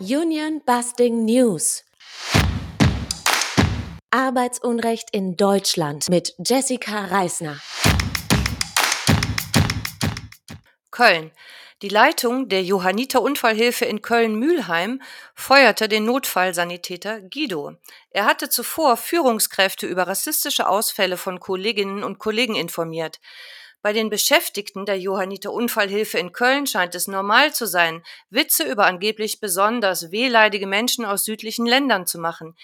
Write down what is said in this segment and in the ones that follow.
Union Busting News. Arbeitsunrecht in Deutschland mit Jessica Reisner. Köln. Die Leitung der Johanniter Unfallhilfe in Köln-Mühlheim feuerte den Notfallsanitäter Guido. Er hatte zuvor Führungskräfte über rassistische Ausfälle von Kolleginnen und Kollegen informiert. Bei den Beschäftigten der Johanniter Unfallhilfe in Köln scheint es normal zu sein, Witze über angeblich besonders wehleidige Menschen aus südlichen Ländern zu machen.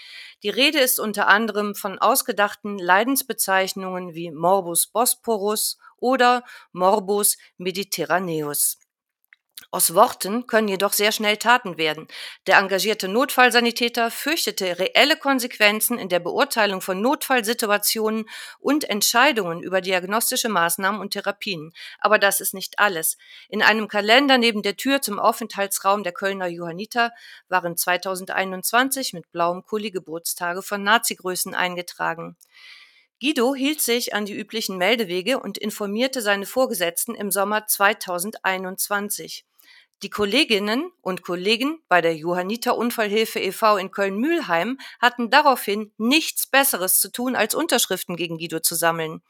Die Rede ist unter anderem von ausgedachten Leidensbezeichnungen wie Morbus Bosporus oder Morbus Mediterraneus. Aus Worten können jedoch sehr schnell Taten werden. Der engagierte Notfallsanitäter fürchtete reelle Konsequenzen in der Beurteilung von Notfallsituationen und Entscheidungen über diagnostische Maßnahmen und Therapien. Aber das ist nicht alles. In einem Kalender neben der Tür zum Aufenthaltsraum der Kölner Johanniter waren 2021 mit blauem Kuli Geburtstage von Nazi-Größen eingetragen. Guido hielt sich an die üblichen Meldewege und informierte seine Vorgesetzten im Sommer 2021. Die Kolleginnen und Kollegen bei der Johanniter Unfallhilfe e.V. in Köln-Mühlheim hatten daraufhin nichts Besseres zu tun, als Unterschriften gegen Guido zu sammeln.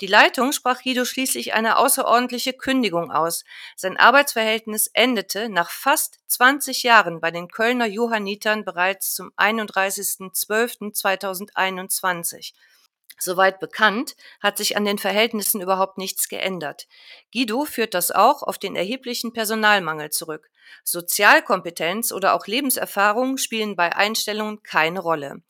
Die Leitung sprach Guido schließlich eine außerordentliche Kündigung aus. Sein Arbeitsverhältnis endete nach fast 20 Jahren bei den Kölner Johannitern bereits zum 31.12.2021. Soweit bekannt, hat sich an den Verhältnissen überhaupt nichts geändert. Guido führt das auch auf den erheblichen Personalmangel zurück. Sozialkompetenz oder auch Lebenserfahrung spielen bei Einstellungen keine Rolle.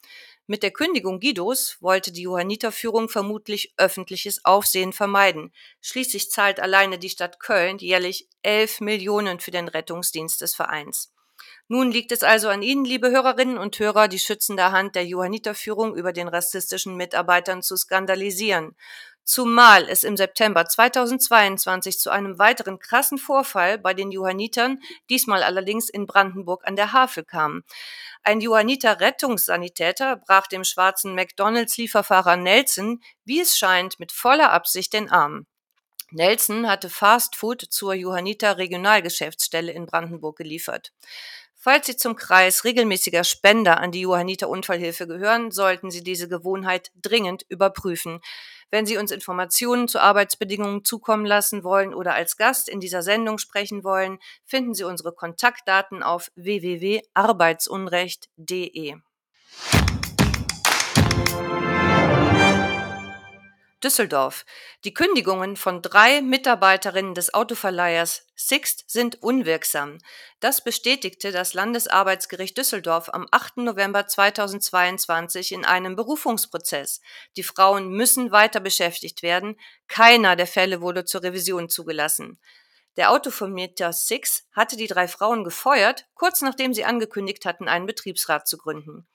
Mit der Kündigung Guidos wollte die Johanniterführung vermutlich öffentliches Aufsehen vermeiden. Schließlich zahlt alleine die Stadt Köln jährlich 11 Millionen für den Rettungsdienst des Vereins. Nun liegt es also an Ihnen, liebe Hörerinnen und Hörer, die schützende Hand der Johanniterführung über den rassistischen Mitarbeitern zu skandalisieren. Zumal es im September 2022 zu einem weiteren krassen Vorfall bei den Johannitern, diesmal allerdings in Brandenburg an der Havel kam. Ein Johanniter Rettungssanitäter brach dem schwarzen McDonalds-Lieferfahrer Nelson, wie es scheint, mit voller Absicht den Arm. Nelson hatte Fast Food zur Johanniter Regionalgeschäftsstelle in Brandenburg geliefert. Falls Sie zum Kreis regelmäßiger Spender an die Johanniter Unfallhilfe gehören, sollten Sie diese Gewohnheit dringend überprüfen. Wenn Sie uns Informationen zu Arbeitsbedingungen zukommen lassen wollen oder als Gast in dieser Sendung sprechen wollen, finden Sie unsere Kontaktdaten auf www.arbeitsunrecht.de. Düsseldorf. Die Kündigungen von drei Mitarbeiterinnen des Autoverleihers Sixt sind unwirksam. Das bestätigte das Landesarbeitsgericht Düsseldorf am 8. November 2022 in einem Berufungsprozess. Die Frauen müssen weiter beschäftigt werden. Keiner der Fälle wurde zur Revision zugelassen. Der Autovermieter Six hatte die drei Frauen gefeuert, kurz nachdem sie angekündigt hatten, einen Betriebsrat zu gründen.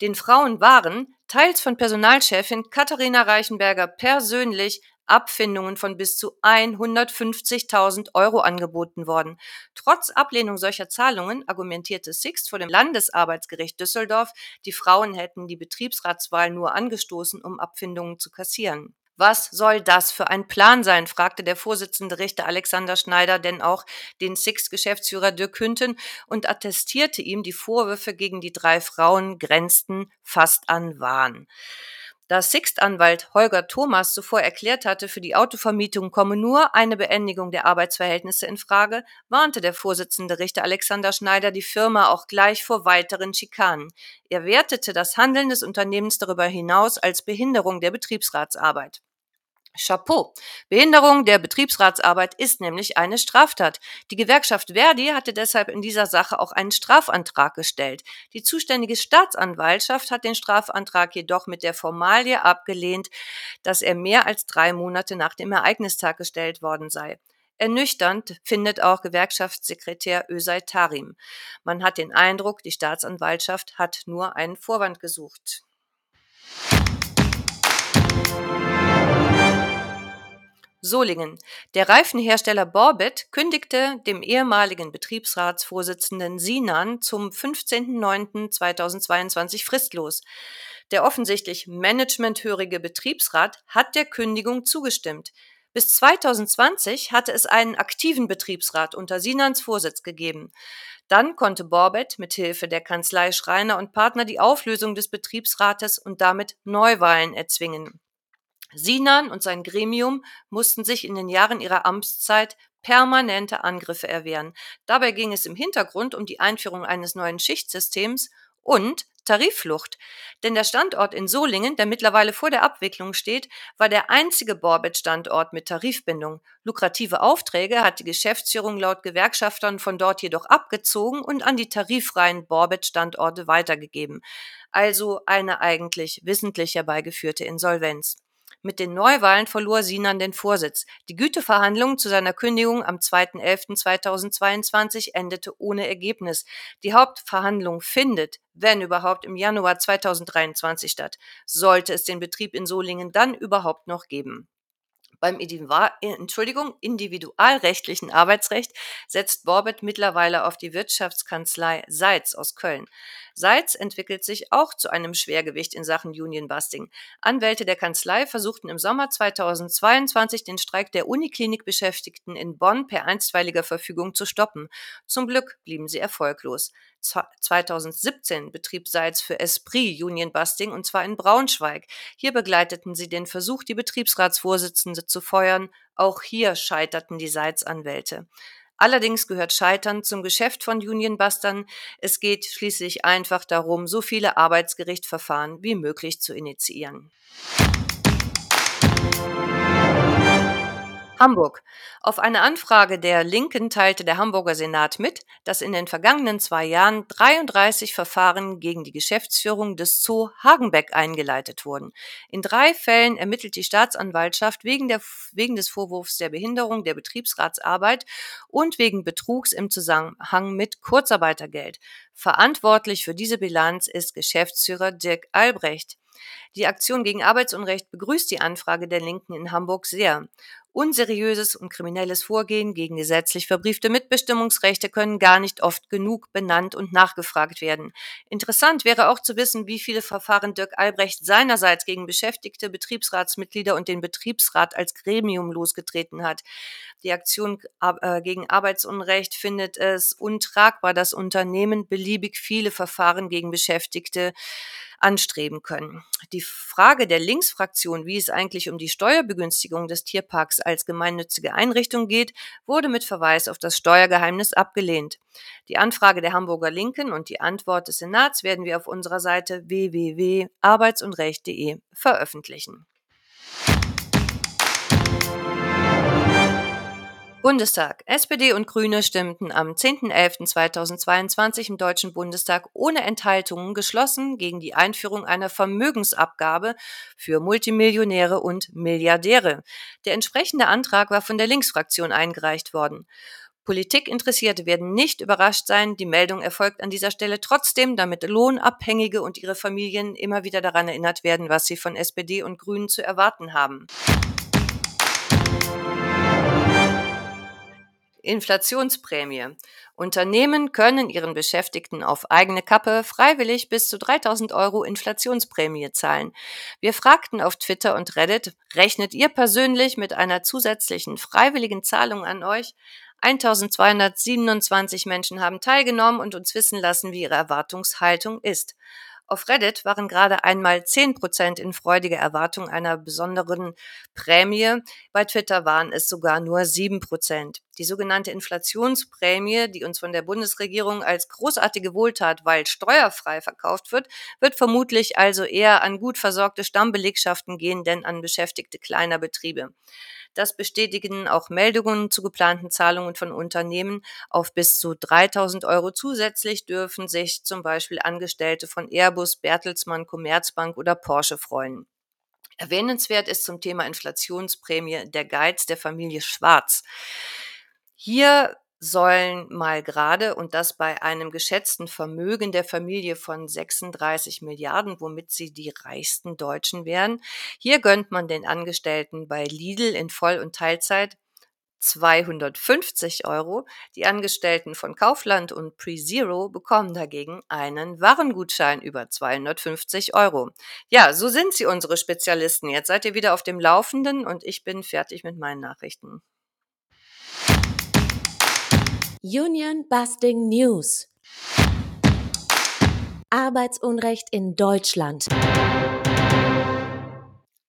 Den Frauen waren, teils von Personalchefin Katharina Reichenberger persönlich, Abfindungen von bis zu 150.000 Euro angeboten worden. Trotz Ablehnung solcher Zahlungen argumentierte Sixt vor dem Landesarbeitsgericht Düsseldorf, die Frauen hätten die Betriebsratswahl nur angestoßen, um Abfindungen zu kassieren. Was soll das für ein Plan sein? fragte der Vorsitzende Richter Alexander Schneider denn auch den Six-Geschäftsführer Dirk Hünten und attestierte ihm, die Vorwürfe gegen die drei Frauen grenzten fast an Wahn. Da Sixt-Anwalt Holger Thomas zuvor erklärt hatte, für die Autovermietung komme nur eine Beendigung der Arbeitsverhältnisse in Frage, warnte der Vorsitzende Richter Alexander Schneider die Firma auch gleich vor weiteren Schikanen. Er wertete das Handeln des Unternehmens darüber hinaus als Behinderung der Betriebsratsarbeit. Chapeau. Behinderung der Betriebsratsarbeit ist nämlich eine Straftat. Die Gewerkschaft Verdi hatte deshalb in dieser Sache auch einen Strafantrag gestellt. Die zuständige Staatsanwaltschaft hat den Strafantrag jedoch mit der Formalie abgelehnt, dass er mehr als drei Monate nach dem Ereignistag gestellt worden sei. Ernüchternd findet auch Gewerkschaftssekretär Özay Tarim. Man hat den Eindruck, die Staatsanwaltschaft hat nur einen Vorwand gesucht. Solingen. Der Reifenhersteller Borbet kündigte dem ehemaligen Betriebsratsvorsitzenden Sinan zum 15.09.2022 fristlos. Der offensichtlich managementhörige Betriebsrat hat der Kündigung zugestimmt. Bis 2020 hatte es einen aktiven Betriebsrat unter Sinans Vorsitz gegeben. Dann konnte Borbett mit Hilfe der Kanzlei Schreiner und Partner die Auflösung des Betriebsrates und damit Neuwahlen erzwingen. Sinan und sein Gremium mussten sich in den Jahren ihrer Amtszeit permanente Angriffe erwehren. Dabei ging es im Hintergrund um die Einführung eines neuen Schichtsystems und Tarifflucht. Denn der Standort in Solingen, der mittlerweile vor der Abwicklung steht, war der einzige Borbet-Standort mit Tarifbindung. Lukrative Aufträge hat die Geschäftsführung laut Gewerkschaftern von dort jedoch abgezogen und an die tariffreien Borbet-Standorte weitergegeben. Also eine eigentlich wissentlich herbeigeführte Insolvenz. Mit den Neuwahlen verlor Sinan den Vorsitz. Die Güteverhandlung zu seiner Kündigung am 2.11.2022 endete ohne Ergebnis. Die Hauptverhandlung findet, wenn überhaupt, im Januar 2023 statt. Sollte es den Betrieb in Solingen dann überhaupt noch geben. Beim Entschuldigung, individualrechtlichen Arbeitsrecht setzt Borbet mittlerweile auf die Wirtschaftskanzlei Seitz aus Köln. Seitz entwickelt sich auch zu einem Schwergewicht in Sachen Unionbusting. Anwälte der Kanzlei versuchten im Sommer 2022 den Streik der Uniklinikbeschäftigten in Bonn per einstweiliger Verfügung zu stoppen. Zum Glück blieben sie erfolglos. 2017 betrieb Seitz für Esprit Union Busting und zwar in Braunschweig. Hier begleiteten sie den Versuch, die Betriebsratsvorsitzende zu feuern. Auch hier scheiterten die Seitz-Anwälte. Allerdings gehört Scheitern zum Geschäft von Unionbustern. Es geht schließlich einfach darum, so viele Arbeitsgerichtsverfahren wie möglich zu initiieren. Hamburg. Auf eine Anfrage der Linken teilte der Hamburger Senat mit, dass in den vergangenen zwei Jahren 33 Verfahren gegen die Geschäftsführung des Zoo Hagenbeck eingeleitet wurden. In drei Fällen ermittelt die Staatsanwaltschaft wegen, der, wegen des Vorwurfs der Behinderung der Betriebsratsarbeit und wegen Betrugs im Zusammenhang mit Kurzarbeitergeld. Verantwortlich für diese Bilanz ist Geschäftsführer Dirk Albrecht. Die Aktion gegen Arbeitsunrecht begrüßt die Anfrage der Linken in Hamburg sehr. Unseriöses und kriminelles Vorgehen gegen gesetzlich verbriefte Mitbestimmungsrechte können gar nicht oft genug benannt und nachgefragt werden. Interessant wäre auch zu wissen, wie viele Verfahren Dirk Albrecht seinerseits gegen Beschäftigte, Betriebsratsmitglieder und den Betriebsrat als Gremium losgetreten hat. Die Aktion äh, gegen Arbeitsunrecht findet es untragbar, dass Unternehmen beliebig viele Verfahren gegen Beschäftigte anstreben können. Die Frage der Linksfraktion, wie es eigentlich um die Steuerbegünstigung des Tierparks als gemeinnützige Einrichtung geht, wurde mit Verweis auf das Steuergeheimnis abgelehnt. Die Anfrage der Hamburger Linken und die Antwort des Senats werden wir auf unserer Seite www.arbeitsunrecht.de veröffentlichen. Bundestag. SPD und Grüne stimmten am 10.11.2022 im Deutschen Bundestag ohne Enthaltungen geschlossen gegen die Einführung einer Vermögensabgabe für Multimillionäre und Milliardäre. Der entsprechende Antrag war von der Linksfraktion eingereicht worden. Politikinteressierte werden nicht überrascht sein. Die Meldung erfolgt an dieser Stelle trotzdem, damit Lohnabhängige und ihre Familien immer wieder daran erinnert werden, was sie von SPD und Grünen zu erwarten haben. Inflationsprämie. Unternehmen können ihren Beschäftigten auf eigene Kappe freiwillig bis zu 3000 Euro Inflationsprämie zahlen. Wir fragten auf Twitter und Reddit, rechnet ihr persönlich mit einer zusätzlichen freiwilligen Zahlung an euch? 1227 Menschen haben teilgenommen und uns wissen lassen, wie ihre Erwartungshaltung ist. Auf Reddit waren gerade einmal 10% in freudiger Erwartung einer besonderen Prämie. Bei Twitter waren es sogar nur 7%. Die sogenannte Inflationsprämie, die uns von der Bundesregierung als großartige Wohltat, weil steuerfrei verkauft wird, wird vermutlich also eher an gut versorgte Stammbelegschaften gehen, denn an Beschäftigte kleiner Betriebe. Das bestätigen auch Meldungen zu geplanten Zahlungen von Unternehmen. Auf bis zu 3000 Euro zusätzlich dürfen sich zum Beispiel Angestellte von Airbus, Bertelsmann, Commerzbank oder Porsche freuen. Erwähnenswert ist zum Thema Inflationsprämie der Geiz der Familie Schwarz. Hier sollen mal gerade, und das bei einem geschätzten Vermögen der Familie von 36 Milliarden, womit sie die reichsten Deutschen wären. Hier gönnt man den Angestellten bei Lidl in Voll- und Teilzeit 250 Euro. Die Angestellten von Kaufland und PreZero bekommen dagegen einen Warengutschein über 250 Euro. Ja, so sind sie unsere Spezialisten. Jetzt seid ihr wieder auf dem Laufenden und ich bin fertig mit meinen Nachrichten. Union Busting News. Arbeitsunrecht in Deutschland.